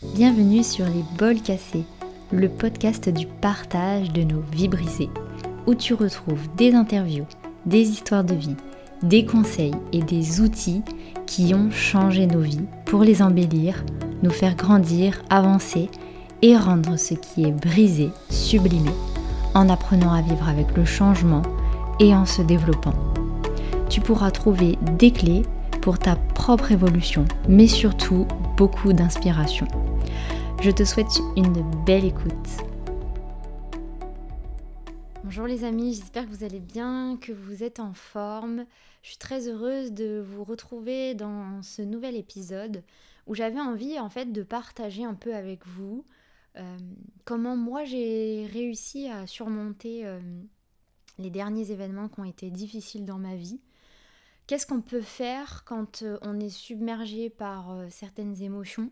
Bienvenue sur les bols cassés, le podcast du partage de nos vies brisées, où tu retrouves des interviews, des histoires de vie, des conseils et des outils qui ont changé nos vies pour les embellir, nous faire grandir, avancer et rendre ce qui est brisé sublimé, en apprenant à vivre avec le changement et en se développant. Tu pourras trouver des clés pour ta propre évolution, mais surtout beaucoup d'inspiration. Je te souhaite une belle écoute. Bonjour les amis, j'espère que vous allez bien, que vous êtes en forme. Je suis très heureuse de vous retrouver dans ce nouvel épisode où j'avais envie en fait de partager un peu avec vous euh, comment moi j'ai réussi à surmonter euh, les derniers événements qui ont été difficiles dans ma vie. Qu'est-ce qu'on peut faire quand euh, on est submergé par certaines émotions?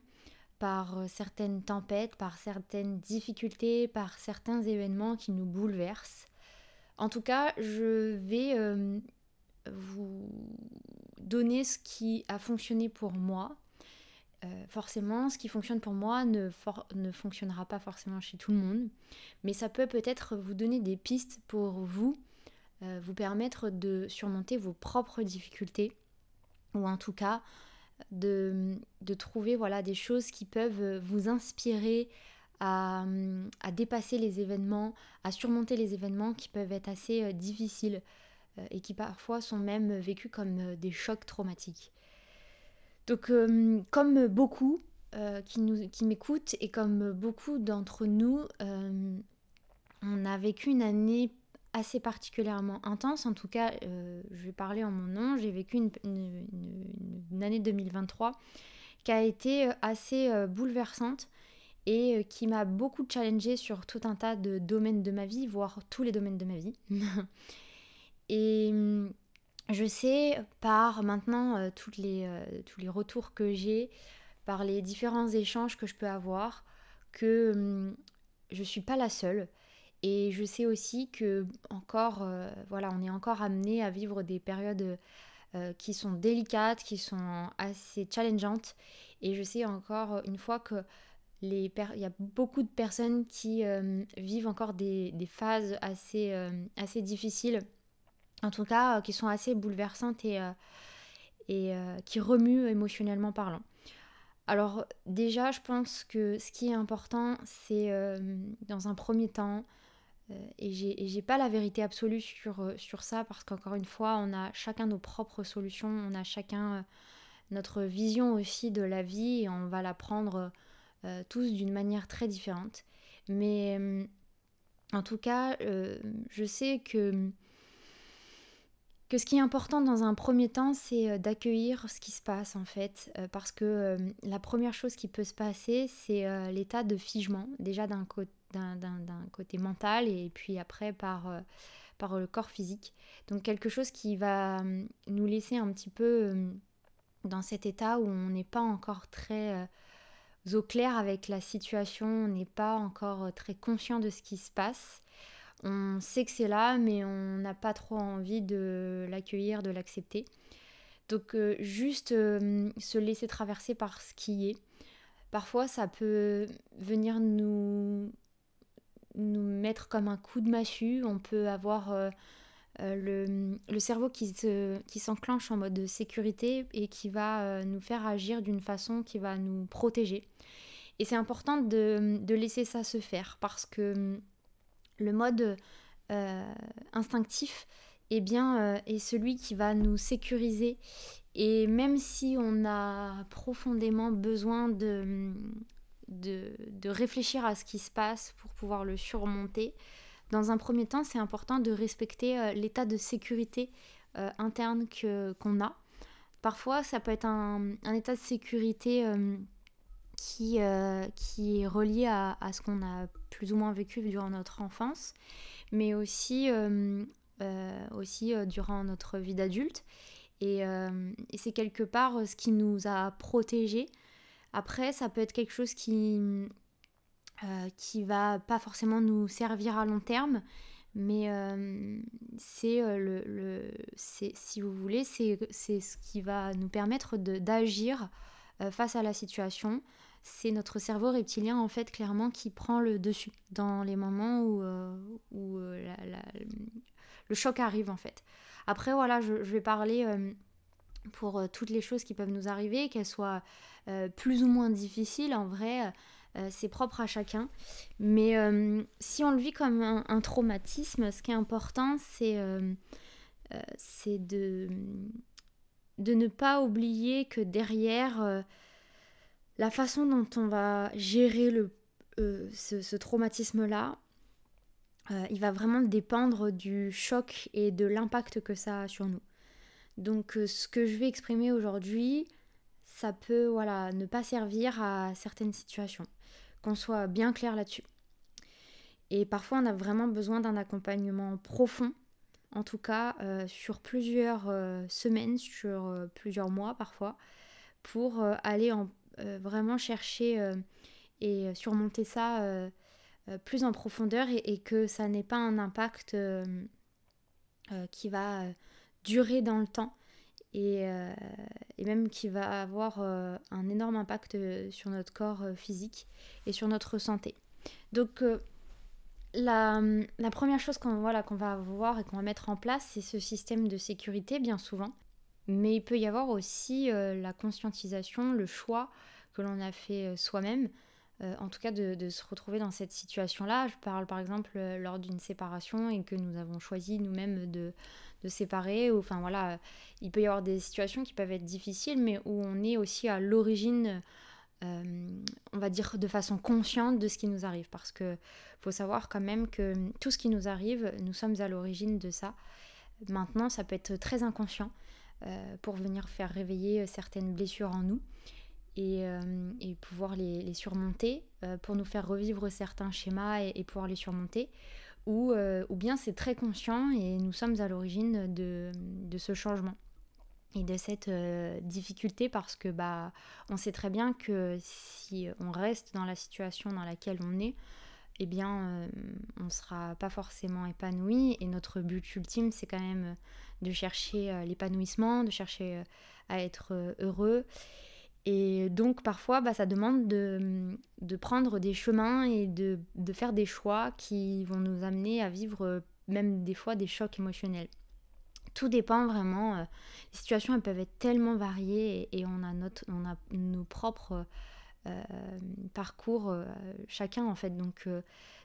Par euh, certaines tempêtes, par certaines difficultés, par certains événements qui nous bouleversent. En tout cas, je vais euh, vous donner ce qui a fonctionné pour moi. Euh, forcément, ce qui fonctionne pour moi ne, ne, fonctionnera pas forcément chez tout le monde, mais ça peut peut-être vous donner des pistes pour vous, vous permettre de surmonter vos propres difficultés, ou en tout cas de, trouver voilà, des choses qui peuvent vous inspirer à, dépasser les événements, à surmonter les événements qui peuvent être assez euh, difficiles euh, et qui parfois sont même vécus comme euh, des chocs traumatiques. Donc comme beaucoup qui, qui m'écoutent et comme beaucoup d'entre nous, on a vécu une année assez particulièrement intense. En tout cas, euh, je vais parler en mon nom. J'ai vécu une, année 2023 qui a été euh, assez euh, bouleversante et qui m'a beaucoup challengée sur tout un tas de domaines de ma vie, voire tous les domaines de ma vie. et hum, je sais par maintenant toutes les, tous les retours que j'ai, par les différents échanges que je peux avoir, que hum, je ne suis pas la seule. Et je sais aussi que encore, euh, voilà, on est encore amené à vivre des périodes euh, qui sont délicates, qui sont assez challengeantes. Et je sais encore une fois que les il y a beaucoup de personnes qui euh, vivent encore des, des phases assez, assez difficiles, en tout cas qui sont assez bouleversantes et, et qui remuent émotionnellement parlant. Alors déjà, je pense que ce qui est important, c'est dans un premier temps euh, et j'ai pas la vérité absolue sur, euh, sur ça parce qu'encore une fois, on a chacun nos propres solutions, on a chacun euh, notre vision aussi de la vie et on va la prendre tous d'une manière très différente. Mais en tout cas, je sais que, que ce qui est important dans un premier temps, c'est d'accueillir ce qui se passe en fait. parce que la première chose qui peut se passer, c'est l'état de figement, déjà d'un côté d'un côté mental et puis après par, euh, par le corps physique. Donc quelque chose qui va hum, nous laisser un petit peu hum, dans cet état où on n'est pas encore très euh, au clair avec la situation, on n'est pas encore euh, très conscient de ce qui se passe. On sait que c'est là, mais on n'a pas trop envie de l'accueillir, de l'accepter. Donc juste hum, se laisser traverser par ce qui est. Parfois, ça peut venir nous nous mettre comme un coup de massue. On peut avoir euh, euh, le, cerveau qui, se, qui s'enclenche en mode sécurité et qui va euh, nous faire agir d'une façon qui va nous protéger. Et c'est important de, laisser ça se faire parce que hum, le mode instinctif eh bien, est celui qui va nous sécuriser. Et même si on a profondément besoin de, hum, de, réfléchir à ce qui se passe pour pouvoir le surmonter. Dans un premier temps, c'est important de respecter euh, l'état de sécurité euh, interne que, qu'on a. Parfois, ça peut être un, état de sécurité euh, qui, qui est relié à, ce qu'on a plus ou moins vécu durant notre enfance, mais aussi, aussi durant notre vie d'adulte. Et, et c'est quelque part ce qui nous a protégés après, ça peut être quelque chose qui euh, qui va pas forcément nous servir à long terme, mais euh, c'est euh, le, le si vous voulez, c'est ce qui va nous permettre d'agir face à la situation. c'est notre cerveau reptilien en fait clairement qui prend le dessus dans les moments où, où le choc arrive en fait. Après voilà, je, vais parler pour toutes les choses qui peuvent nous arriver, qu'elles soient plus ou moins difficiles en vrai. c'est propre à chacun. Mais si on le vit comme un, traumatisme, ce qui est important, c'est de, de ne pas oublier que derrière la façon dont on va gérer le, euh, ce, traumatisme-là, euh, il va vraiment dépendre du choc et de l'impact que ça a sur nous. Donc euh, ce que je vais exprimer aujourd'hui, ça peut voilà, ne pas servir à certaines situations, qu'on soit bien clair là-dessus. Et parfois on a vraiment besoin d'un accompagnement profond, en tout cas sur plusieurs semaines, sur plusieurs mois parfois, pour aller en euh, vraiment chercher euh, et surmonter ça euh, plus en profondeur et, que ça n'ait pas un impact qui va durer dans le temps et, et, même qui va avoir un énorme impact sur notre corps physique et sur notre santé. Donc la, la, première chose qu'on voilà, qu'on va avoir et qu'on va mettre en place, c'est ce système de sécurité bien souvent. Mais il peut y avoir aussi euh, la conscientisation, le choix que l'on a fait euh, soi-même, euh, en tout cas de, se retrouver dans cette situation-là. Je parle par exemple lors d'une séparation et que nous avons choisi nous-mêmes de, de séparer. Ou, enfin voilà, il peut y avoir des situations qui peuvent être difficiles, mais où on est aussi à l'origine, on va dire de façon consciente de ce qui nous arrive. Parce que faut savoir quand même que tout ce qui nous arrive, nous sommes à l'origine de ça. Maintenant, ça peut être très inconscient. Euh, pour venir faire réveiller euh, certaines blessures en nous et, euh, pouvoir les, surmonter, pour nous faire revivre certains schémas et, pouvoir les surmonter. Ou, ou bien c'est très conscient et nous sommes à l'origine de, ce changement et de cette difficulté parce que bah on sait très bien que si on reste dans la situation dans laquelle on est, eh bien on ne sera pas forcément épanoui et notre but ultime c'est quand même de chercher euh, l'épanouissement, de chercher euh, à être euh, heureux. Et donc parfois, bah, ça demande de, prendre des chemins et de, faire des choix qui vont nous amener à vivre même des fois des chocs émotionnels. Tout dépend vraiment. les situations elles peuvent être tellement variées et, on, a notre, on a nos propres parcours chacun en fait. Donc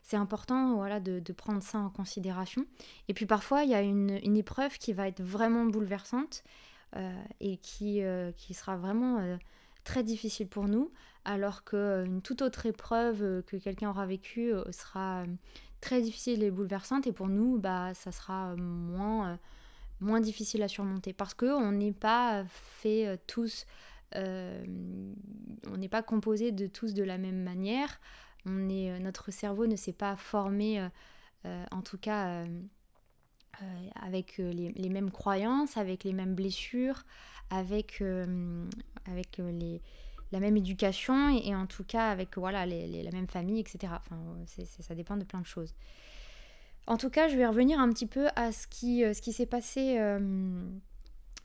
c'est important voilà, de, prendre ça en considération. Et puis parfois, il y a une, épreuve qui va être vraiment bouleversante euh, et qui, euh, qui sera vraiment euh, très difficile pour nous, alors qu'une toute autre épreuve que quelqu'un aura vécue sera très difficile et bouleversante. Et pour nous, bah, ça sera moins, moins difficile à surmonter parce qu'on n'est pas fait tous... on n'est pas composé de tous de la même manière. On est, euh, notre cerveau ne s'est pas formé, euh, euh, en tout cas avec les, mêmes croyances, avec les mêmes blessures, avec, avec les, la même éducation et, en tout cas avec voilà, la même famille, etc. Enfin, ça dépend de plein de choses. En tout cas, je vais revenir un petit peu à ce qui, ce qui s'est passé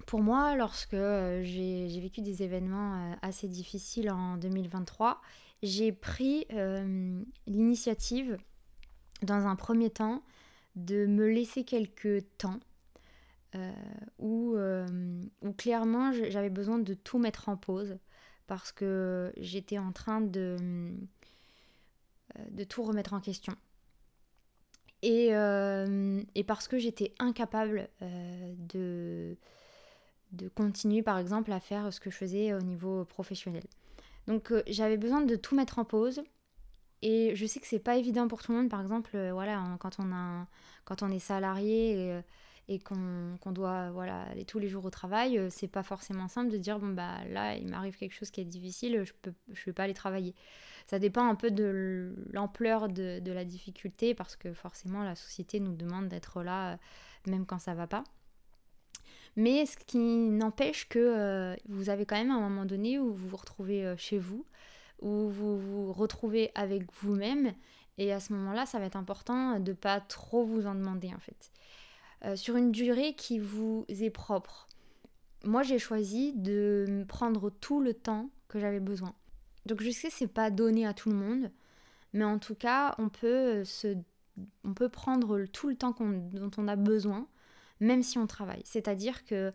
pour moi lorsque j'ai vécu des événements assez difficiles en 2023 j'ai pris euh, l'initiative, dans un premier temps, de me laisser quelques temps euh, euh, où, clairement j'avais besoin de tout mettre en pause parce que j'étais en train de, de tout remettre en question. Et, parce que j'étais incapable de, continuer par exemple à faire ce que je faisais au niveau professionnel. Donc euh, j'avais besoin de tout mettre en pause. Et je sais que c'est pas évident pour tout le monde. Par exemple, euh, voilà, quand on a, quand on est salarié euh, qu'on doit voilà aller tous les jours au travail, c'est pas forcément simple de dire bon bah là il m'arrive quelque chose qui est difficile, je peux je vais pas aller travailler. Ça dépend un peu de l'ampleur de, la difficulté parce que forcément la société nous demande d'être là même quand ça va pas. Mais ce qui n'empêche que euh, vous avez quand même un moment donné où vous vous retrouvez euh, chez vous, où vous vous retrouvez avec vous-même. Et à ce moment-là, ça va être important de pas trop vous en demander en fait. Euh, sur une durée qui vous est propre. Moi, j'ai choisi de prendre tout le temps que j'avais besoin. Donc je sais que c'est pas donné à tout le monde, mais en tout cas, on peut, se, on peut prendre tout le temps dont on a besoin, même si on travaille. C'est-à-dire que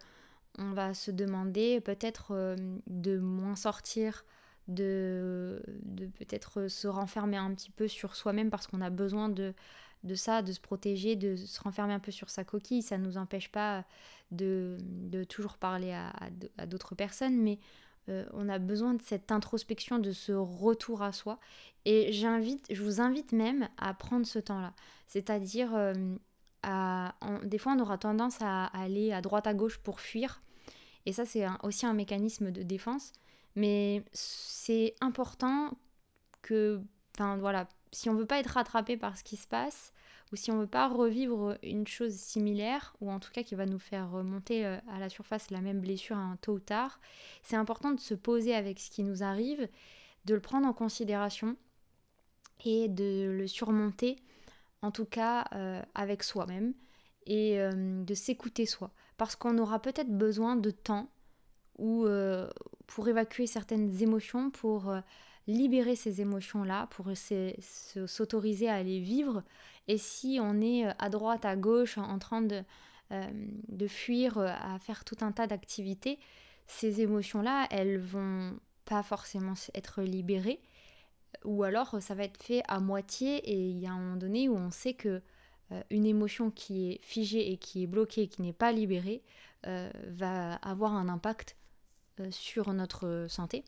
on va se demander peut-être euh, de moins sortir, de, de peut-être se renfermer un petit peu sur soi-même parce qu'on a besoin de, de ça, de se protéger, de se renfermer un peu sur sa coquille. Ça ne nous empêche pas de, toujours parler à, d'autres personnes, mais euh, on a besoin de cette introspection, de ce retour à soi. Et j'invite, je vous invite même à prendre ce temps-là. C'est-à-dire, euh, des fois, on aura tendance à, aller à droite à gauche pour fuir. Et ça, c'est aussi un mécanisme de défense. Mais c'est important que, enfin voilà, si on veut pas être rattrapé par ce qui se passe, ou si on veut pas revivre une chose similaire, ou en tout cas qui va nous faire remonter euh, à la surface la même blessure un tôt ou tard, c'est important de se poser avec ce qui nous arrive, de le prendre en considération et de le surmonter, en tout cas euh, avec soi-même, et euh, de s'écouter soi. Parce qu'on aura peut-être besoin de temps ou pour évacuer certaines émotions, pour libérer ces émotions-là, pour s'autoriser à les vivre. Et si on est euh, à droite, à gauche, en train de, euh, fuir, euh, à faire tout un tas d'activités, ces émotions-là, elles vont pas forcément être libérées. Ou alors ça va être fait à moitié et il y a un moment donné où on sait que une émotion qui est figée et qui est bloquée, qui n'est pas libérée, va avoir un impact sur notre santé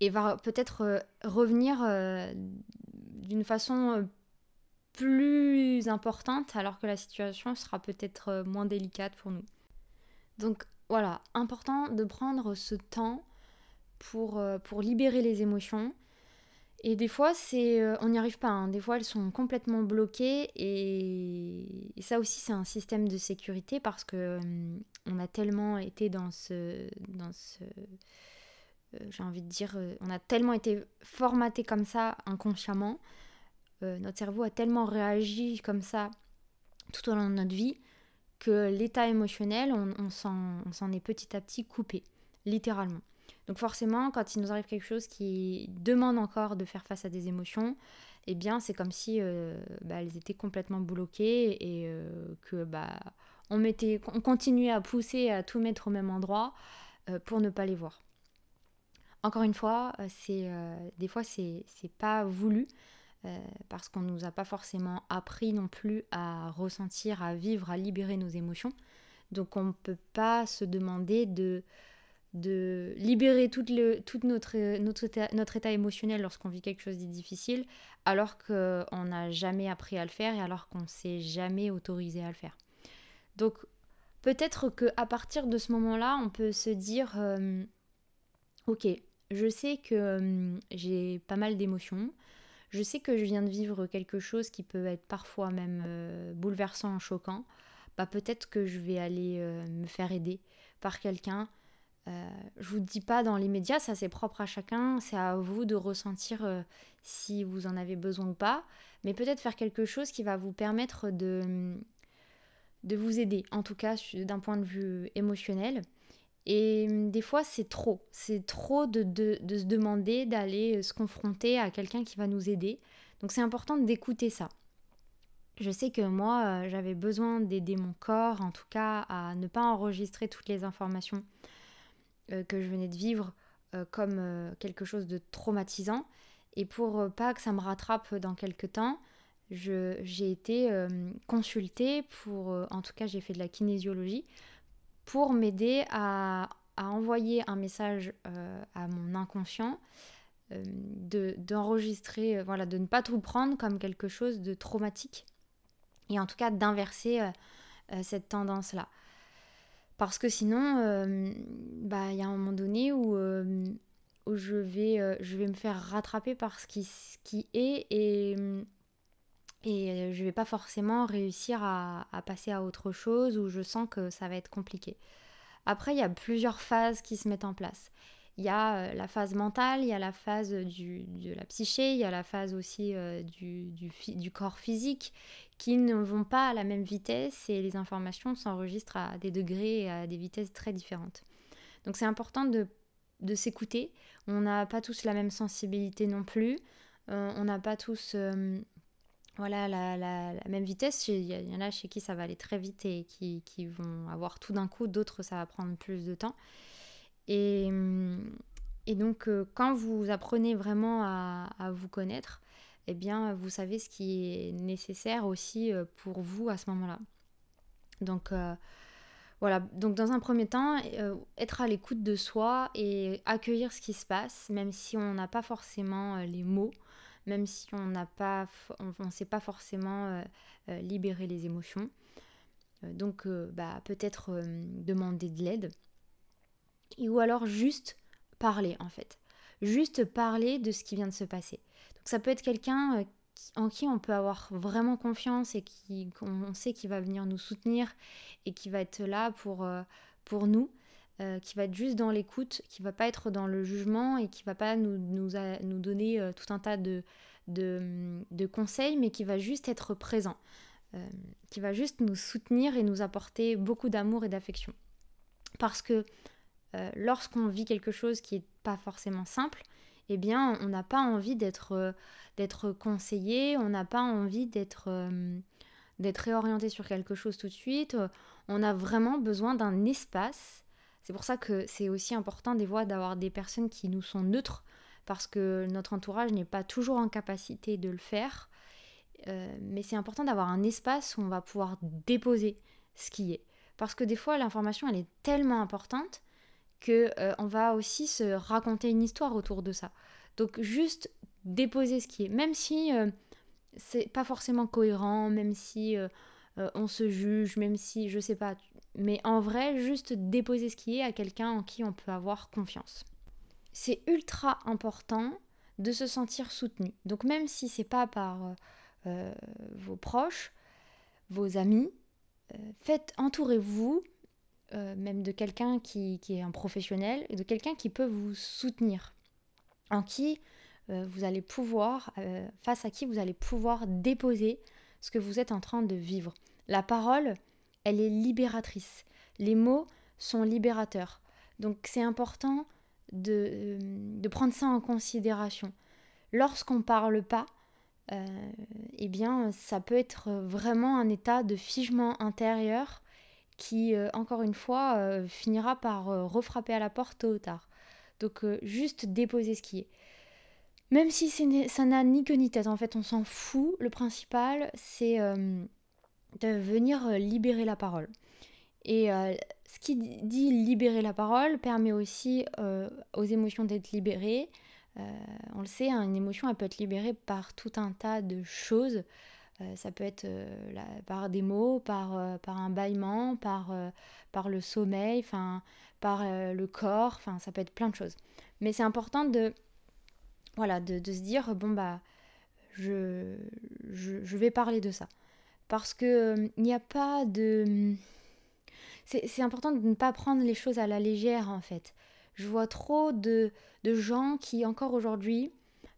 et va peut-être euh, revenir euh, d'une façon euh, plus importante alors que la situation sera peut-être moins délicate pour nous. Donc voilà, important de prendre ce temps pour, pour libérer les émotions. Et des fois, c'est, on n'y arrive pas. Hein. Des fois, elles sont complètement bloquées. Et, ça aussi, c'est un système de sécurité parce que on a tellement été dans ce, dans ce, j'ai envie de dire, euh, on a tellement été formaté comme ça inconsciemment, euh, notre cerveau a tellement réagi comme ça tout au long de notre vie que l'état émotionnel, on, s'en est petit à petit coupé, littéralement. Donc forcément, quand il nous arrive quelque chose qui demande encore de faire face à des émotions, eh bien c'est comme si bah, elles étaient complètement bloquées et que bah, on, mettait, on continuait à pousser à tout mettre au même endroit pour ne pas les voir. Encore une fois, euh, euh, des fois c'est pas voulu euh, parce qu'on nous a pas forcément appris non plus à ressentir, à vivre, à libérer nos émotions. Donc on ne peut pas se demander de, de libérer tout, le, notre, notre, état, notre état émotionnel lorsqu'on vit quelque chose de difficile, alors qu'on n'a jamais appris à le faire et alors qu'on ne s'est jamais autorisé à le faire. Donc peut-être qu'à partir de ce moment-là, on peut se dire, ok, je sais que j'ai pas mal d'émotions. Je sais que je viens de vivre quelque chose qui peut être parfois même bouleversant, choquant. Bah, peut-être que je vais aller me faire aider par quelqu'un. Euh, je vous dis pas dans l'immédiat, ça c'est propre à chacun, c'est à vous de ressentir si vous en avez besoin ou pas, mais peut-être faire quelque chose qui va vous permettre de, de vous aider, en tout cas d'un point de vue émotionnel. Et hum, des fois, c'est trop. C'est trop de, se demander d'aller euh, se confronter à quelqu'un qui va nous aider. Donc c'est important d'écouter ça. Je sais que moi, euh, j'avais besoin d'aider mon corps, en tout cas, à ne pas enregistrer toutes les informations euh, que je venais de vivre comme quelque chose de traumatisant. Et pour pas que ça me rattrape dans quelques temps, j'ai été consultée pour, en tout cas, j'ai fait de la kinésiologie pour m'aider à, envoyer un message euh, à mon inconscient, euh, d'enregistrer, euh, voilà, de ne pas tout prendre comme quelque chose de traumatique et en tout cas d'inverser cette tendance-là. Parce que sinon, bah, il y a un moment donné où, où je, vais, je vais me faire rattraper par ce qui, ce qui est et et euh, je vais pas forcément réussir à, passer à autre chose où je sens que ça va être compliqué. Après, il y a plusieurs phases qui se mettent en place. Il y a euh, la phase mentale, il y a la phase de la psyché, il y a la phase aussi euh, du, du, corps physique qui ne vont pas à la même vitesse et les informations s'enregistrent à des degrés et à des vitesses très différentes. Donc c'est important de de s'écouter. On n'a pas tous la même sensibilité non plus. on n'a pas tous voilà, la, même vitesse. Il y, en a chez qui ça va aller très vite et qui, vont avoir tout d'un coup, d'autres ça va prendre plus de temps. Et, et donc quand vous apprenez vraiment à, vous connaître, eh bien vous savez ce qui est nécessaire aussi pour vous à ce moment-là. Donc voilà, donc dans un premier temps, euh, être à l'écoute de soi et accueillir ce qui se passe, même si on n'a pas forcément euh, les mots, même si on n'a pas, on ne sait pas forcément euh, libérer les émotions. donc bah, peut-être demander de l'aide. Ou alors juste parler en fait. Juste parler de ce qui vient de se passer. Donc ça peut être quelqu'un en qui on peut avoir vraiment confiance et qui qu'on sait qu'il va venir nous soutenir et qui va être là pour, euh, pour nous, euh, qui va être juste dans l'écoute, qui va pas être dans le jugement et qui va pas nous, nous, nous donner euh, tout un tas de, de, conseils, mais qui va juste être présent, qui va juste nous soutenir et nous apporter beaucoup d'amour et d'affection. Parce que lorsqu'on vit quelque chose qui n'est pas forcément simple, eh bien, on n'a pas envie d'être conseillé, on n'a pas envie d'être euh, d'être réorienté sur quelque chose tout de suite. On a vraiment besoin d'un espace. C'est pour ça que c'est aussi important des fois d'avoir des personnes qui nous sont neutres parce que notre entourage n'est pas toujours en capacité de le faire. Euh, mais c'est important d'avoir un espace où on va pouvoir déposer ce qui est. Parce que des fois, l'information, elle est tellement importante que euh, on va aussi se raconter une histoire autour de ça. Donc juste déposer ce qui est, même si euh, c'est pas forcément cohérent, même si euh, on se juge, même si je sais pas, mais en vrai, juste déposer ce qui est à quelqu'un en qui on peut avoir confiance. C'est ultra important de se sentir soutenu. Donc même si c'est pas par vos proches, vos amis, faites entourez-vous même de quelqu'un qui, qui, est un professionnel et de quelqu'un qui peut vous soutenir, en qui euh, vous allez pouvoir, euh, face à qui vous allez pouvoir déposer ce que vous êtes en train de vivre. La parole, elle est libératrice. Les mots sont libérateurs. Donc c'est important de, euh, de, prendre ça en considération. Lorsqu'on parle pas, eh bien ça peut être vraiment un état de figement intérieur qui, encore une fois, finira par refrapper à la porte tôt ou tard. Donc juste déposer ce qui est. Même si ça n'a ni queue ni tête, en fait, on s'en fout. Le principal, c'est euh, de venir euh, libérer la parole. Et euh, ce qui dit libérer la parole permet aussi aux émotions d'être libérées. on le sait, hein, une émotion, elle peut être libérée par tout un tas de choses. ça peut être par des mots, par, par un bâillement, par, par le sommeil, par le corps, ça peut être plein de choses. Mais c'est important de voilà, de, se dire, bon, bah, je, je, vais parler de ça. Parce que euh, il n'y a pas de... C'est important de ne pas prendre les choses à la légère, en fait. Je vois trop de, de gens qui, encore aujourd'hui,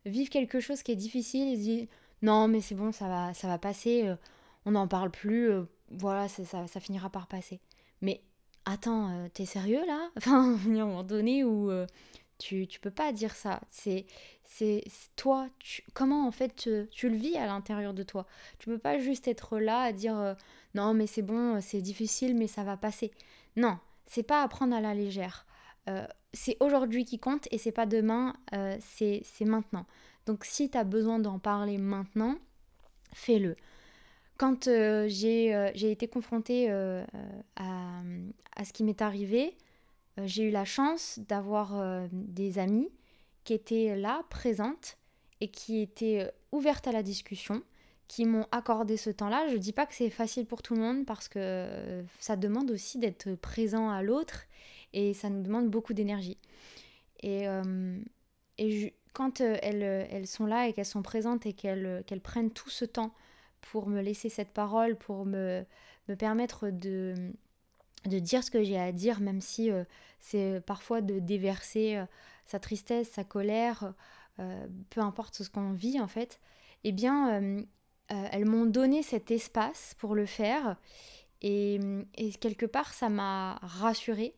vivent quelque chose qui est difficile et disent, non, mais c'est bon, ça va, ça va passer, euh, on n'en parle plus, euh, voilà, ça, ça, finira par passer. Mais attends, t'es sérieux là? Enfin, il y a un moment donné où tu, tu peux pas dire ça. C'est c'est toi. comment en fait tu, le vis à l'intérieur de toi? Tu peux pas juste être là à dire euh, non mais c'est bon, c'est difficile mais ça va passer. Non, c'est pas à prendre à la légère. Euh, c'est aujourd'hui qui compte et c'est pas demain, euh, c'est maintenant. Donc si tu as besoin d'en parler maintenant, fais-le. Quand j'ai été confrontée à, à, ce qui m'est arrivé, euh, j'ai eu la chance d'avoir euh, des amis qui étaient là, présentes, et qui étaient euh, ouvertes à la discussion, qui m'ont accordé ce temps-là. Je ne dis pas que c'est facile pour tout le monde parce que ça demande aussi d'être présent à l'autre et ça nous demande beaucoup d'énergie. Et, et quand elles, elles, sont là et qu'elles sont présentes et qu'elles qu'elles prennent tout ce temps pour me laisser cette parole, pour me, me permettre de, de dire ce que j'ai à dire, même si euh, c'est parfois de déverser euh, sa tristesse, sa colère, euh, peu importe ce qu'on vit en fait, eh bien, elles m'ont donné cet espace pour le faire. Et, quelque part, ça m'a rassurée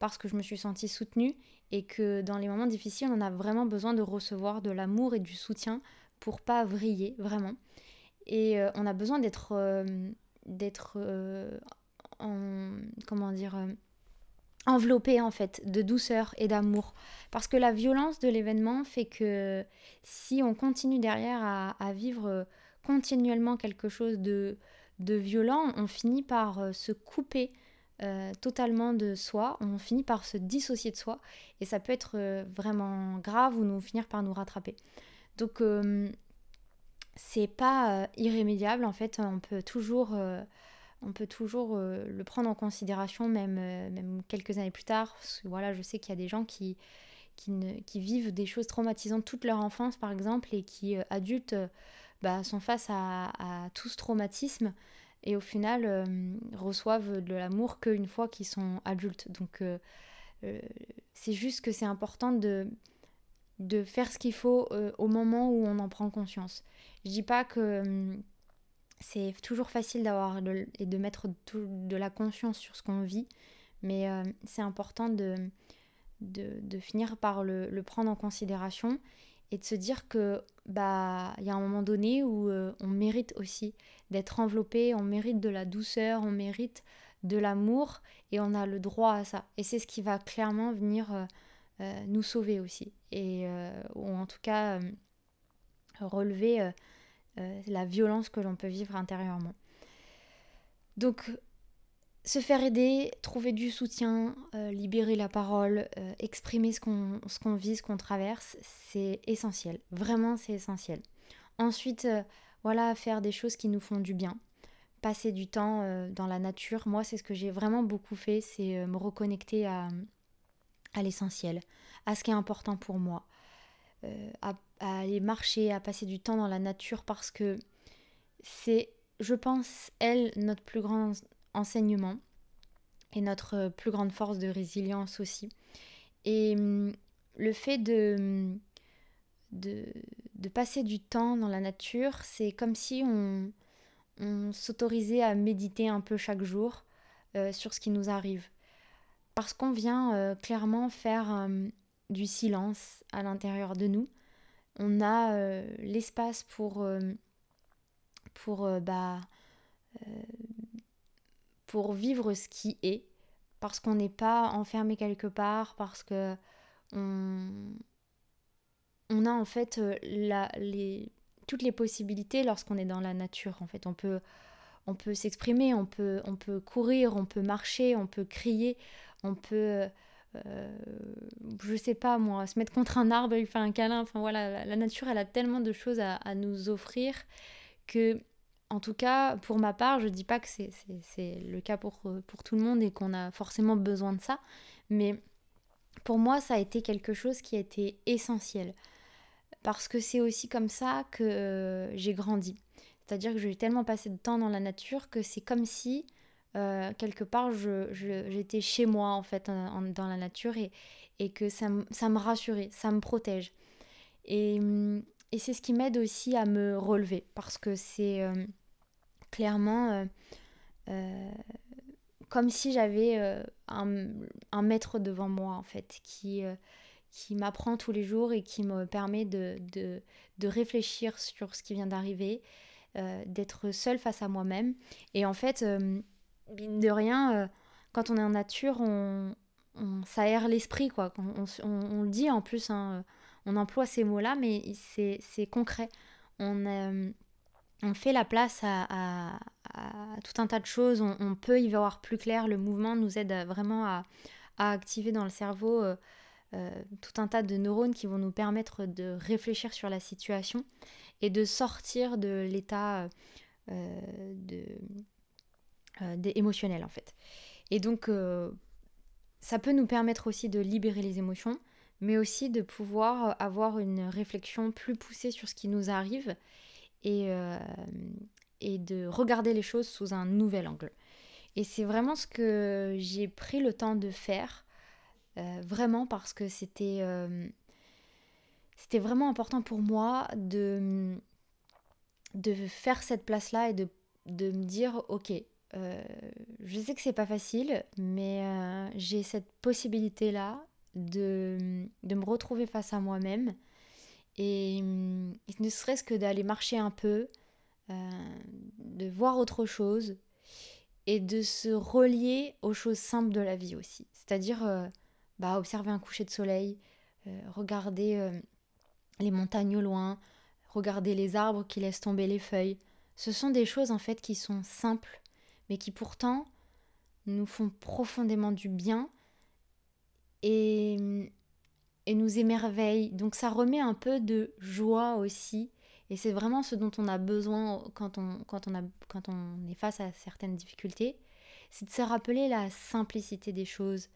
parce que je me suis sentie soutenue et que dans les moments difficiles, on a vraiment besoin de recevoir de l'amour et du soutien pour pas vriller vraiment. Et euh, on a besoin d'être euh, euh, en comment dire enveloppé en fait de douceur et d'amour parce que la violence de l'événement fait que si on continue derrière à, vivre continuellement quelque chose de, violent, on finit par se couper euh, totalement de soi, on finit par se dissocier de soi et ça peut être euh, vraiment grave ou nous finir par nous rattraper. Donc euh, c'est pas irrémédiable en fait, on peut toujours, on peut toujours le prendre en considération même, même quelques années plus tard. voilà, je sais qu'il y a des gens qui, qui, vivent des choses traumatisantes toute leur enfance par exemple et qui adultes bah, sont face à, à tout ce traumatisme et au final euh, reçoivent de l'amour qu'une fois qu'ils sont adultes. Donc euh, euh, c'est juste que c'est important de, de faire ce qu'il faut au moment où on en prend conscience. Je dis pas que c'est toujours facile d'avoir et de mettre de la conscience sur ce qu'on vit, mais c'est important de, de, finir par le, prendre en considération et de se dire que bah il y a un moment donné où on mérite aussi d'être enveloppé, on mérite de la douceur, on mérite de l'amour et on a le droit à ça. Et c'est ce qui va clairement venir euh, euh, nous sauver aussi. Et, euh, ou en tout cas relever la violence que l'on peut vivre intérieurement. Donc se faire aider, trouver du soutien, libérer la parole, exprimer ce qu'on vit, ce qu'on traverse, c'est essentiel. Vraiment, c'est essentiel. Ensuite, voilà, faire des choses qui nous font du bien. Passer du temps euh, dans la nature. Moi, c'est ce que j'ai vraiment beaucoup fait, c'est euh, me reconnecter à, à l'essentiel, à ce qui est important pour moi. Euh, à, aller marcher, à passer du temps dans la nature parce que c'est, je pense, elle, notre plus grand enseignement et notre plus grande force de résilience aussi. Et hum, le fait de, de, de passer du temps dans la nature, c'est comme si on, on s'autorisait à méditer un peu chaque jour euh, sur ce qui nous arrive. Parce qu'on vient euh, clairement faire euh, du silence à l'intérieur de nous. On a l'espace pour, pour, bah, pour vivre ce qui est. Parce qu'on n'est pas enfermé quelque part, parce que on, a en fait euh, les, toutes les possibilités lorsqu'on est dans la nature. En fait, on peut, on peut s'exprimer, on peut, on peut courir, on peut marcher, on peut crier, on peut, euh, je sais pas moi, se mettre contre un arbre, lui faire un câlin. Enfin voilà, la, nature, elle a tellement de choses à, nous offrir que, en tout cas, pour ma part, je dis pas que c'est le cas pour, pour tout le monde et qu'on a forcément besoin de ça, mais pour moi, ça a été quelque chose qui a été essentiel parce que c'est aussi comme ça que euh, j'ai grandi. C'est-à-dire que j'ai tellement passé de temps dans la nature que c'est comme si, euh, quelque part, j'étais chez moi, en fait, dans la nature, et, et que ça, ça, me rassurait, ça me protège. Et, et c'est ce qui m'aide aussi à me relever, parce que c'est euh, clairement comme si j'avais un, un, maître devant moi, en fait, qui qui m'apprend tous les jours et qui me permet de, de, réfléchir sur ce qui vient d'arriver, euh, d'être seule face à moi-même. Et en fait, euh, mine de rien, euh, quand on est en nature, on, on s'aère l'esprit, quoi. On, le dit en plus, hein, on emploie ces mots-là, mais c'est concret. On, on fait la place à, tout un tas de choses, on, peut y voir plus clair, le mouvement nous aide vraiment à, activer dans le cerveau euh, tout un tas de neurones qui vont nous permettre de réfléchir sur la situation et de sortir de l'état euh, de, euh, émotionnel en fait. Et donc ça peut nous permettre aussi de libérer les émotions, mais aussi de pouvoir avoir une réflexion plus poussée sur ce qui nous arrive et, et de regarder les choses sous un nouvel angle. Et c'est vraiment ce que j'ai pris le temps de faire euh, vraiment parce que c'était euh, c'était vraiment important pour moi de, de faire cette place-là et de, de, me dire ok, euh, je sais que c'est pas facile, mais j'ai cette possibilité-là de, de me retrouver face à moi-même et, ne serait-ce que d'aller marcher un peu, euh, de voir autre chose et de se relier aux choses simples de la vie aussi. C'est-à-dire euh, bah, observer un coucher de soleil, euh, regarder les montagnes au loin, regarder les arbres qui laissent tomber les feuilles. Ce sont des choses en fait qui sont simples, mais qui pourtant nous font profondément du bien et, nous émerveillent. Donc ça remet un peu de joie aussi. Et c'est vraiment ce dont on a besoin quand on, quand on, a, quand on est face à certaines difficultés. C'est de se rappeler la simplicité des choses.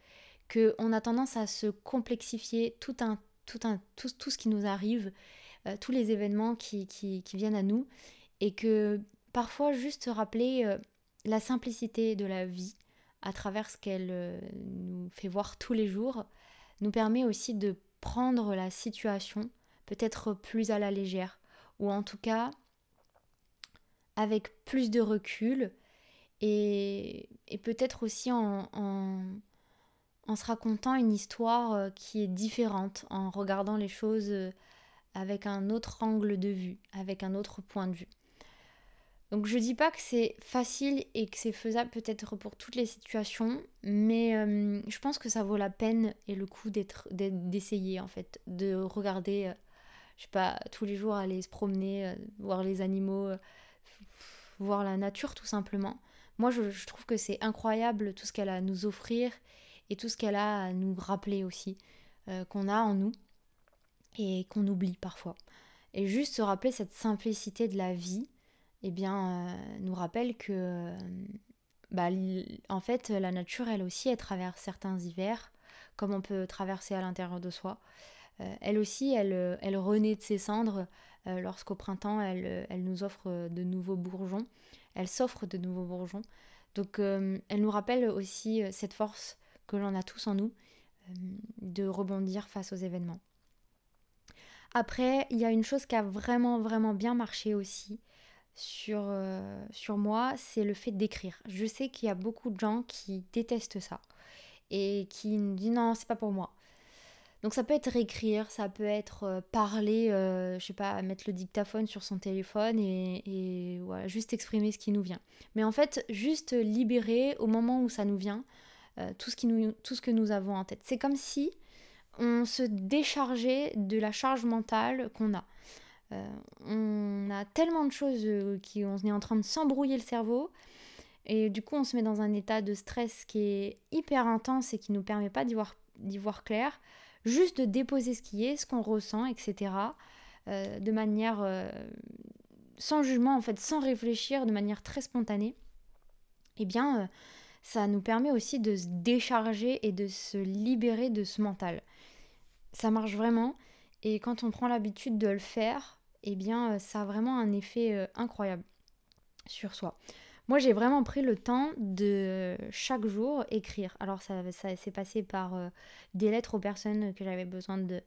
Qu'on a tendance à se complexifier tout, un, tout, un, tout, tout ce qui nous arrive, euh, tous les événements qui, qui, qui, viennent à nous. Et que parfois juste se rappeler euh, la simplicité de la vie à travers ce qu'elle euh, nous fait voir tous les jours, nous permet aussi de prendre la situation peut-être plus à la légère, ou en tout cas avec plus de recul, et, peut-être aussi en, se racontant une histoire euh, qui est différente, en regardant les choses euh, avec un autre angle de vue, avec un autre point de vue. Donc je dis pas que c'est facile et que c'est faisable peut-être pour toutes les situations, mais euh, je pense que ça vaut la peine et le coup d'essayer en fait, de regarder, euh, je sais pas, tous les jours aller se promener, euh, voir les animaux, voir la nature tout simplement. Moi je trouve que c'est incroyable tout ce qu'elle a à nous offrir et tout ce qu'elle a à nous rappeler aussi, qu'on a en nous et qu'on oublie parfois. Et juste se rappeler cette simplicité de la vie eh bien, euh, nous rappelle que, euh, bah, en fait, la nature, elle aussi, elle traverse certains hivers, comme on peut traverser à l'intérieur de soi. Euh, elle aussi, elle, elle renaît de ses cendres lorsqu'au printemps, elle, elle nous offre de nouveaux bourgeons. Elle s'offre de nouveaux bourgeons. Donc, elle nous rappelle aussi cette force que l'on a tous en nous de rebondir face aux événements. Après, il y a une chose qui a vraiment, vraiment bien marché aussi, sur, euh, sur moi, c'est le fait d'écrire. Je sais qu'il y a beaucoup de gens qui détestent ça et qui me disent non, c'est pas pour moi. Donc ça peut être écrire, ça peut être euh, parler, euh, je sais pas, mettre le dictaphone sur son téléphone et, voilà, juste exprimer ce qui nous vient. Mais en fait, juste libérer au moment où ça nous vient tout, ce qui nous, tout ce que nous avons en tête. C'est comme si on se déchargeait de la charge mentale qu'on a. Euh, on a tellement de choses euh, qui on est en train de s'embrouiller le cerveau. Et du coup, on se met dans un état de stress qui est hyper intense et qui ne nous permet pas d'y voir, voir, clair. Juste de déposer ce qui est, ce qu'on ressent, etc. Euh, de manière sans jugement, en fait, sans réfléchir, de manière très spontanée. Eh bien, ça nous permet aussi de se décharger et de se libérer de ce mental. Ça marche vraiment. Et quand on prend l'habitude de le faire, eh bien euh, ça a vraiment un effet euh, incroyable sur soi. Moi j'ai vraiment pris le temps de chaque jour écrire. Alors ça, ça s'est passé par euh, des lettres aux personnes que j'avais besoin de...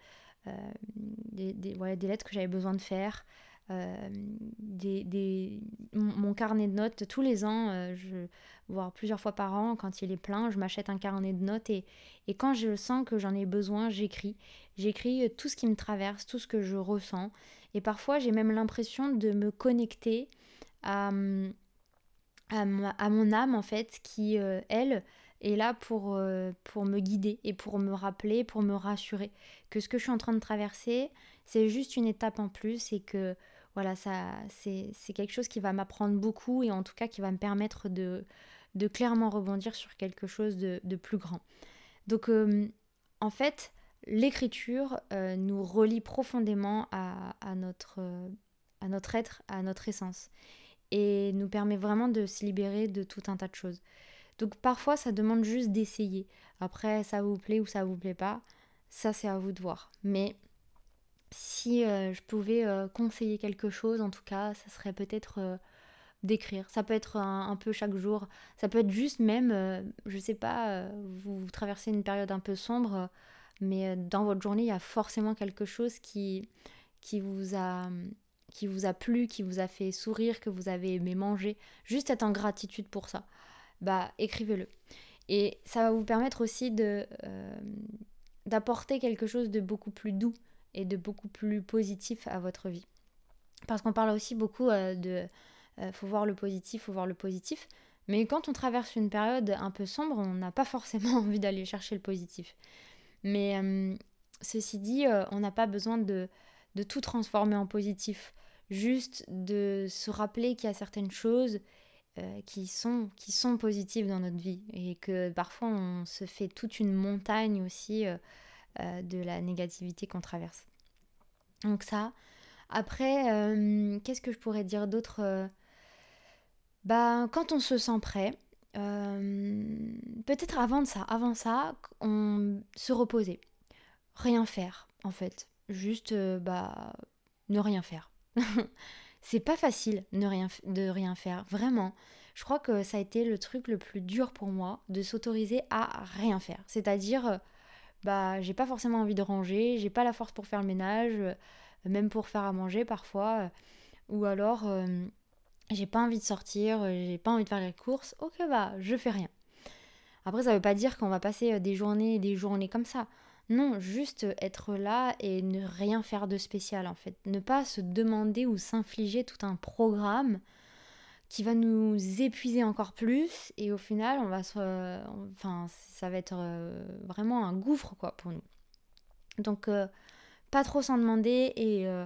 des, des, lettres que j'avais besoin de faire. des, des, mon, carnet de notes tous les ans, je, voire plusieurs fois par an, quand il est plein, je m'achète un carnet de notes et, et quand je sens que j'en ai besoin, j'écris. J'écris tout ce qui me traverse, tout ce que je ressens. Et parfois, j'ai même l'impression de me connecter à, mon âme, en fait, qui, euh, elle, est là pour, euh, pour me guider et pour me rappeler, pour me rassurer que ce que je suis en train de traverser, c'est juste une étape en plus et que voilà, ça, c'est, quelque chose qui va m'apprendre beaucoup et en tout cas qui va me permettre de, clairement rebondir sur quelque chose de, de plus grand. Donc, euh, en fait, l'écriture euh, nous relie profondément à, notre, euh, à notre être, à notre essence, et nous permet vraiment de se libérer de tout un tas de choses. Donc parfois, ça demande juste d'essayer. Après, ça vous plaît ou ça vous plaît pas, ça c'est à vous de voir. Mais si euh, je pouvais conseiller quelque chose, en tout cas, ça serait peut-être d'écrire. Ça peut être un, peu chaque jour. Ça peut être juste même, je sais pas, vous traversez une période un peu sombre mais euh, dans votre journée, il y a forcément quelque chose qui, qui, vous a, qui vous a plu, qui vous a fait sourire, que vous avez aimé manger. Juste être en gratitude pour ça. Bah, écrivez-le. Et ça va vous permettre aussi de, euh, d'apporter quelque chose de beaucoup plus doux et de beaucoup plus positif à votre vie. Parce qu'on parle aussi beaucoup euh, de euh, faut voir le positif, faut voir le positif. Mais quand on traverse une période un peu sombre, on n'a pas forcément envie d'aller chercher le positif. Mais euh, ceci dit, on n'a pas besoin de, tout transformer en positif. Juste de se rappeler qu'il y a certaines choses qui, sont, qui sont positives dans notre vie. Et que parfois on se fait toute une montagne aussi de la négativité qu'on traverse. Donc ça, après, euh, qu'est-ce que je pourrais dire d'autre euh, Bah, quand on se sent prêt, euh, peut-être avant de ça, avant ça, on se reposer, rien faire en fait, juste bah ne rien faire. c'est pas facile de rien, de rien faire, vraiment. Je crois que ça a été le truc le plus dur pour moi de s'autoriser à rien faire. C'est-à-dire, bah, j'ai pas forcément envie de ranger, j'ai pas la force pour faire le ménage, même pour faire à manger parfois. Euh, ou alors, euh, j'ai pas envie de sortir, euh, j'ai pas envie de faire les courses. Ok, bah, je fais rien. Après, ça veut pas dire qu'on va passer des journées et des journées comme ça. Non, juste être là et ne rien faire de spécial en fait. Ne pas se demander ou s'infliger tout un programme qui va nous épuiser encore plus et au final on va enfin ça va être vraiment un gouffre quoi pour nous donc pas trop s'en demander et, euh,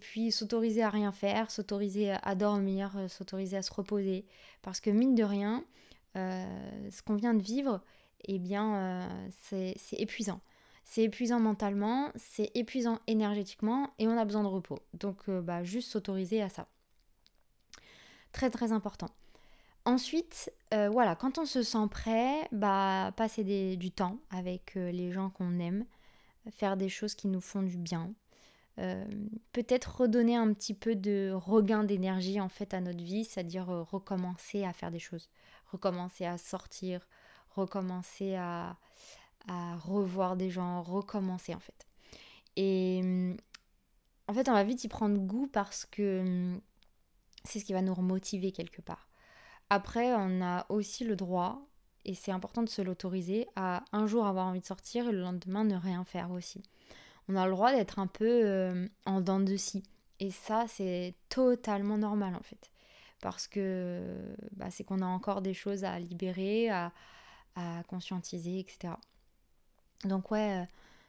puis s'autoriser à rien faire, s'autoriser à dormir, euh, s'autoriser à se reposer. Parce que mine de rien, euh, ce qu'on vient de vivre, eh bien, c'est épuisant. C'est épuisant mentalement, c'est épuisant énergétiquement et on a besoin de repos. Donc, bah, juste s'autoriser à ça. Très très important. Ensuite, voilà, quand on se sent prêt, bah, passer du temps avec les gens qu'on aime, faire des choses qui nous font du bien. Euh, peut-être redonner un petit peu de regain d'énergie en fait à notre vie, c'est-à-dire euh, recommencer à faire des choses, recommencer à sortir, recommencer à, à revoir des gens, recommencer en fait. Et en fait, on va vite y prendre goût parce que c'est ce qui va nous remotiver quelque part. Après, on a aussi le droit et c'est important de se l'autoriser à un jour avoir envie de sortir et le lendemain ne rien faire aussi. On a le droit d'être un peu euh, en dents de scie. Et ça, c'est totalement normal en fait. Parce que bah, c'est qu'on a encore des choses à libérer, à, conscientiser, etc. Donc ouais, euh,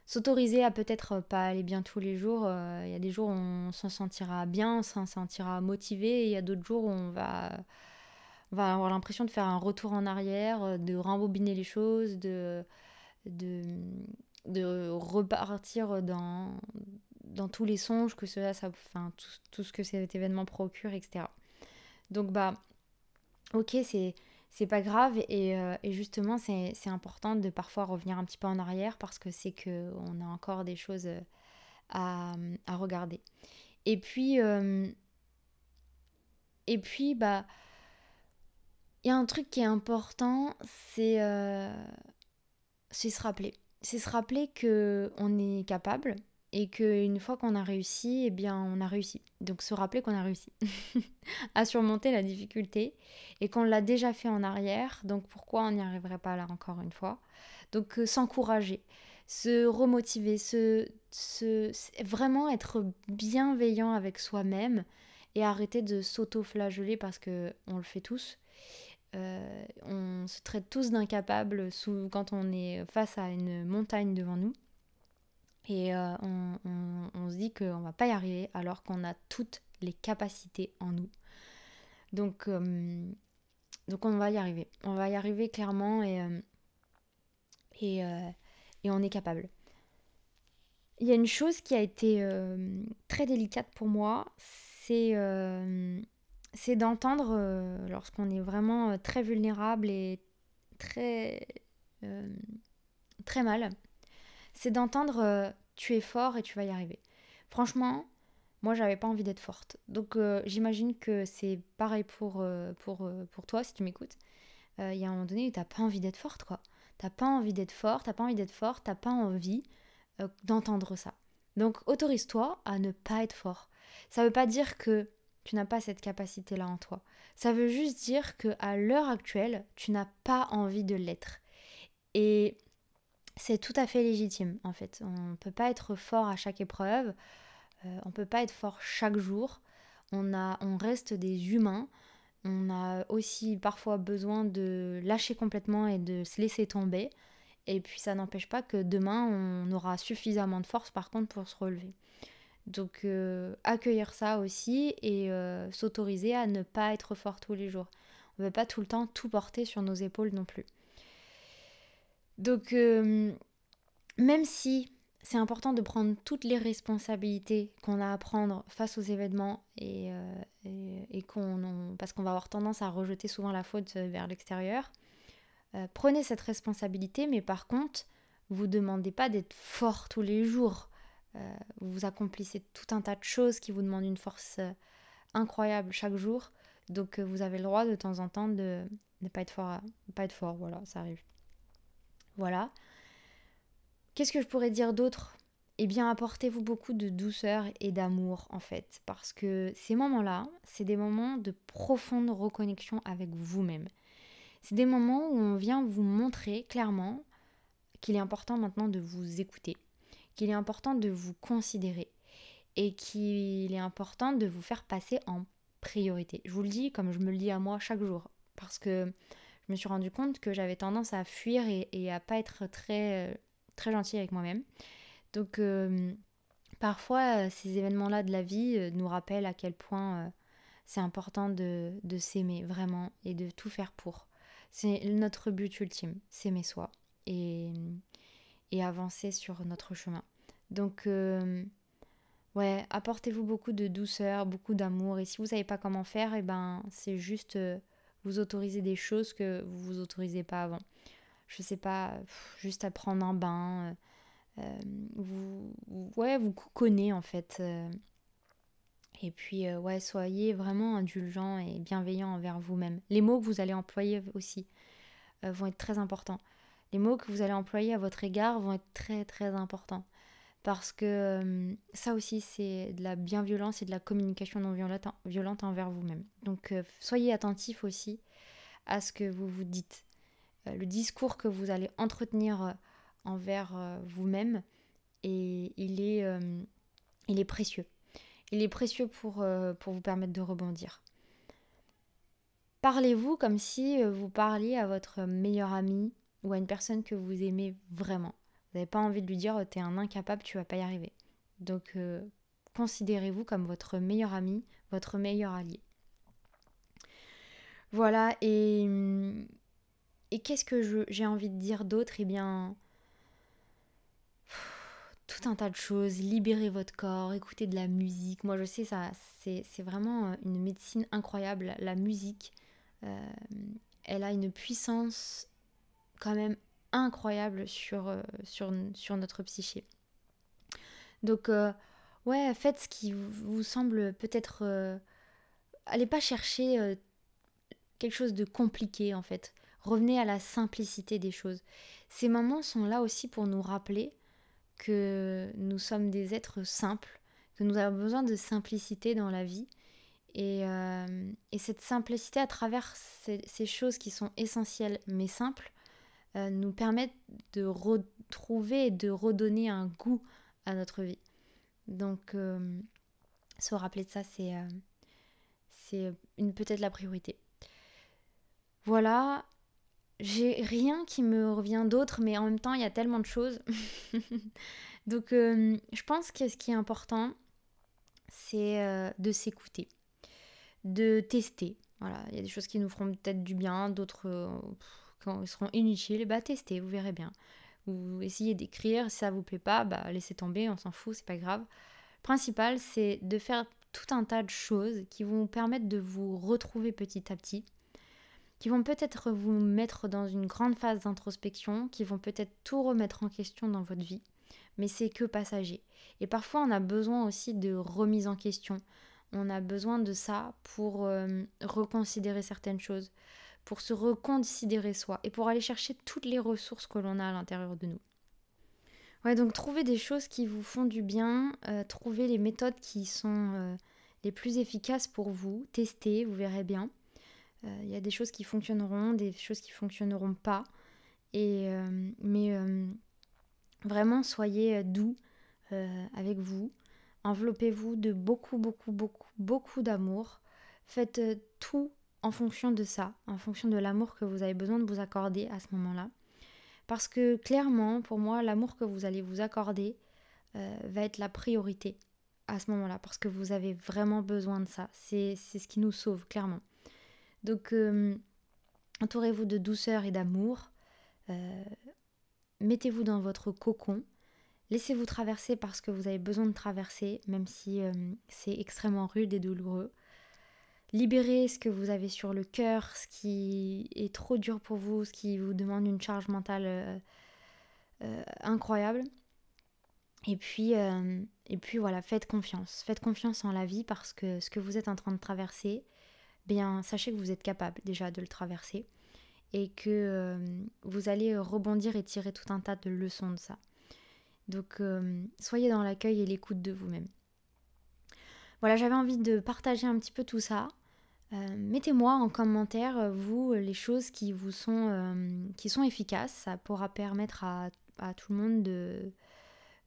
s'autoriser à peut-être pas aller bien tous les jours. Euh, il y a des jours où on s'en sentira bien, on s'en sentira motivé, et il y a d'autres jours où on va avoir l'impression de faire un retour en arrière, euh, de rembobiner les choses, de, repartir dans, tous les songes que cela, enfin, tout, ce que cet événement procure, etc. Donc, bah, ok, c'est, c'est pas grave, et, euh, et justement, c'est, c'est important de parfois revenir un petit peu en arrière parce que c'est qu'on a encore des choses à, à regarder. Et puis, euh, et puis, bah, il y a un truc qui est important, c'est euh, se rappeler. C'est se rappeler que on est capable et qu'une fois qu'on a réussi, eh bien on a réussi. Donc se rappeler qu'on a réussi à surmonter la difficulté et qu'on l'a déjà fait en arrière. Donc pourquoi on n'y arriverait pas là encore une fois? Donc euh, s'encourager, se remotiver, se, se, vraiment être bienveillant avec soi-même et arrêter de s'auto-flageller parce que on le fait tous euh, on se traite tous d'incapables quand on est face à une montagne devant nous. Et euh, on, se dit qu'on va pas y arriver alors qu'on a toutes les capacités en nous. Donc, euh, on va y arriver. On va y arriver clairement et, et, et on est capable. Il y a une chose qui a été très délicate pour moi, c'est d'entendre, euh, lorsqu'on est vraiment euh, très vulnérable et très, euh, très mal, c'est d'entendre tu es fort et tu vas y arriver. Franchement, moi j'avais pas envie d'être forte. Donc j'imagine que c'est pareil pour, pour, pour toi si tu m'écoutes. Il y a un moment donné où t'as pas envie d'être forte quoi. T'as pas envie d'être forte, t'as pas envie d'être forte, t'as pas envie d'entendre ça. Donc autorise-toi à ne pas être fort. Ça veut pas dire que tu n'as pas cette capacité-là en toi. Ça veut juste dire que l'heure actuelle, tu n'as pas envie de l'être. Et c'est tout à fait légitime en fait. On ne peut pas être fort à chaque épreuve, euh, on ne peut pas être fort chaque jour. On, a, on reste des humains. On a aussi parfois besoin de lâcher complètement et de se laisser tomber. Et puis ça n'empêche pas que demain, on aura suffisamment de force par contre pour se relever. Donc euh, accueillir ça aussi et euh, s'autoriser à ne pas être fort tous les jours. On ne veut pas tout le temps tout porter sur nos épaules non plus. Donc euh, même si c'est important de prendre toutes les responsabilités qu'on a à prendre face aux événements et, qu'on parce qu'on va avoir tendance à rejeter souvent la faute vers l'extérieur. prenez cette responsabilité, mais par contre, vous demandez pas d'être fort tous les jours. Euh, vous accomplissez tout un tas de choses qui vous demandent une force euh, incroyable chaque jour. Donc euh, vous avez le droit de temps en temps de ne pas être fort, pas être fort, voilà, ça arrive. Voilà. Qu'est-ce que je pourrais dire d'autre? Eh bien, apportez-vous beaucoup de douceur et d'amour en fait, parce que ces moments-là, c'est des moments de profonde reconnexion avec vous-même. C'est des moments où on vient vous montrer clairement qu'il est important maintenant de vous écouter, qu'il est important de vous considérer et qu'il est important de vous faire passer en priorité. Je vous le dis comme je me le dis à moi chaque jour, parce que je me suis rendu compte que j'avais tendance à fuir et, et, à pas être très, très gentille avec moi-même. Donc euh, parfois, ces événements-là de la vie euh, nous rappellent à quel point euh, c'est important de, s'aimer vraiment et de tout faire pour. C'est notre but ultime, s'aimer soi. Et, et avancer sur notre chemin. Donc, euh, ouais, apportez-vous beaucoup de douceur, beaucoup d'amour. Et si vous savez pas comment faire, et eh ben, c'est juste euh, vous autoriser des choses que vous vous autorisez pas avant. Je sais pas, juste à prendre un bain. Euh, vous, ouais, vous connaissez en fait. et puis, ouais, soyez vraiment indulgent et bienveillant envers vous-même. Les mots que vous allez employer aussi vont être très importants les mots que vous allez employer à votre égard vont être très très importants. Parce que euh, ça aussi, c'est de la bienviolence et de la communication non violente, envers vous-même. Donc euh, soyez attentif aussi à ce que vous vous dites. Euh, le discours que vous allez entretenir envers vous-même, il est, il est précieux. Il est précieux pour, pour vous permettre de rebondir. Parlez-vous comme si vous parliez à votre meilleur ami, ou à une personne que vous aimez vraiment. Pas envie de lui dire t'es un incapable, tu vas pas y arriver. Donc euh, considérez-vous comme votre meilleur ami, votre meilleur allié. Voilà, et, hum, et qu'est-ce que j'ai envie de dire d'autre? Eh bien, tout un tas de choses. Libérez votre corps, écoutez de la musique. Moi, je sais, ça, c'est vraiment une médecine incroyable. La musique, euh, elle a une puissance quand même incroyable sur, euh, sur, sur notre psyché. Donc, euh, ouais, faites ce qui vous semble peut-être... Euh, allez pas chercher quelque chose de compliqué, en fait. Revenez à la simplicité des choses. Ces moments sont là aussi pour nous rappeler que nous sommes des êtres simples, que nous avons besoin de simplicité dans la vie. Et, et cette simplicité à travers ces, ces, choses qui sont essentielles mais simples, euh, nous permettent de retrouver et de redonner un goût à notre vie. Donc, euh, se rappeler de ça, c'est euh, peut-être la priorité. Voilà, j'ai rien qui me revient d'autre, mais en même temps, il y a tellement de choses. Donc, je pense que ce qui est important, c'est de s'écouter, de tester. Voilà, il y a des choses qui nous feront peut-être du bien, d'autres quand seront inutiles, bah testez, vous verrez bien. Ou essayez d'écrire, si ça vous plaît pas, bah laissez tomber, on s'en fout, c'est pas grave. Le principal, c'est de faire tout un tas de choses qui vont vous permettre de vous retrouver petit à petit, qui vont peut-être vous mettre dans une grande phase d'introspection, qui vont peut-être tout remettre en question dans votre vie, mais c'est que passager. Et parfois, on a besoin aussi de remise en question. On a besoin de ça pour euh, reconsidérer certaines choses pour se reconsidérer soi et pour aller chercher toutes les ressources que l'on a à l'intérieur de nous. Ouais, donc trouver des choses qui vous font du bien, euh, trouver les méthodes qui sont euh, les plus efficaces pour vous, tester, vous verrez bien. Euh, il y a des choses qui fonctionneront, des choses qui fonctionneront pas. Et, mais Vraiment, soyez doux avec vous. Enveloppez-vous de beaucoup, beaucoup, beaucoup, beaucoup d'amour. Faites tout en fonction de ça, en fonction de l'amour que vous avez besoin de vous accorder à ce moment-là. Parce que clairement, pour moi, l'amour que vous allez vous accorder va être la priorité à ce moment-là, parce que vous avez vraiment besoin de ça. C'est ce qui nous sauve, clairement. Donc, euh, entourez-vous de douceur et d'amour. Euh, mettez-vous dans votre cocon. Laissez-vous traverser parce que vous avez besoin de traverser, même si euh, c'est extrêmement rude et douloureux. Libérez ce que vous avez sur le cœur, ce qui est trop dur pour vous, ce qui vous demande une charge mentale incroyable. Et puis, euh, et puis voilà, faites confiance. Faites confiance en la vie parce que ce que vous êtes en train de traverser, bien, sachez que vous êtes capable déjà de le traverser et que euh, vous allez rebondir et tirer tout un tas de leçons de ça. Donc, euh, soyez dans l'accueil et l'écoute de vous-même. Voilà, j'avais envie de partager un petit peu tout ça. Mettez-moi en commentaire, vous, les choses qui vous sont, qui sont efficaces. Ça pourra permettre à, tout le monde de,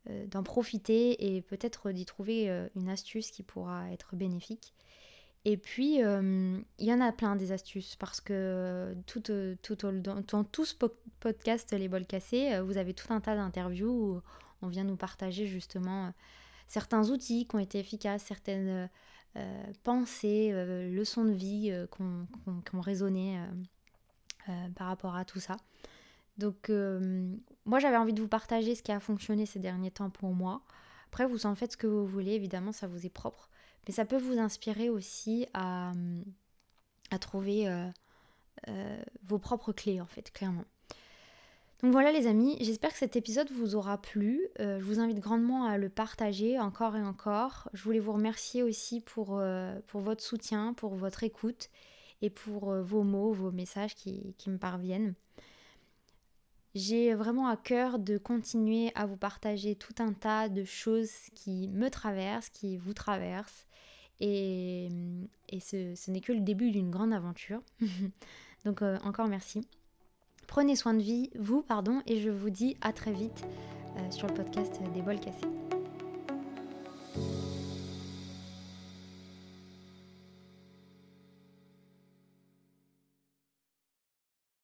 euh, d'en profiter et peut-être d'y trouver euh, une astuce qui pourra être bénéfique. Et puis, euh, il y en a plein des astuces parce que tout, tout, dans, dans, tout ce podcast Les Bols Cassés, vous avez tout un tas d'interviews où on vient nous partager justement certains outils qui ont été efficaces, certaines pensées, leçons de vie qui ont résonné par rapport à tout ça. Donc euh, moi j'avais envie de vous partager ce qui a fonctionné ces derniers temps pour moi. Après vous en faites ce que vous voulez, évidemment ça vous est propre. Mais ça peut vous inspirer aussi à, trouver euh, euh, vos propres clés en fait, clairement. Donc voilà les amis, j'espère que cet épisode vous aura plu. je vous invite grandement à le partager encore et encore. Je voulais vous remercier aussi pour, pour votre soutien, pour votre écoute et pour vos mots, vos messages qui, me parviennent. J'ai vraiment à cœur de continuer à vous partager tout un tas de choses qui me traversent, qui vous traversent. Et, ce, n'est que le début d'une grande aventure. Donc euh, encore merci. Prenez soin de vie, vous, pardon, et je vous dis à très vite euh, sur le podcast des bols cassés.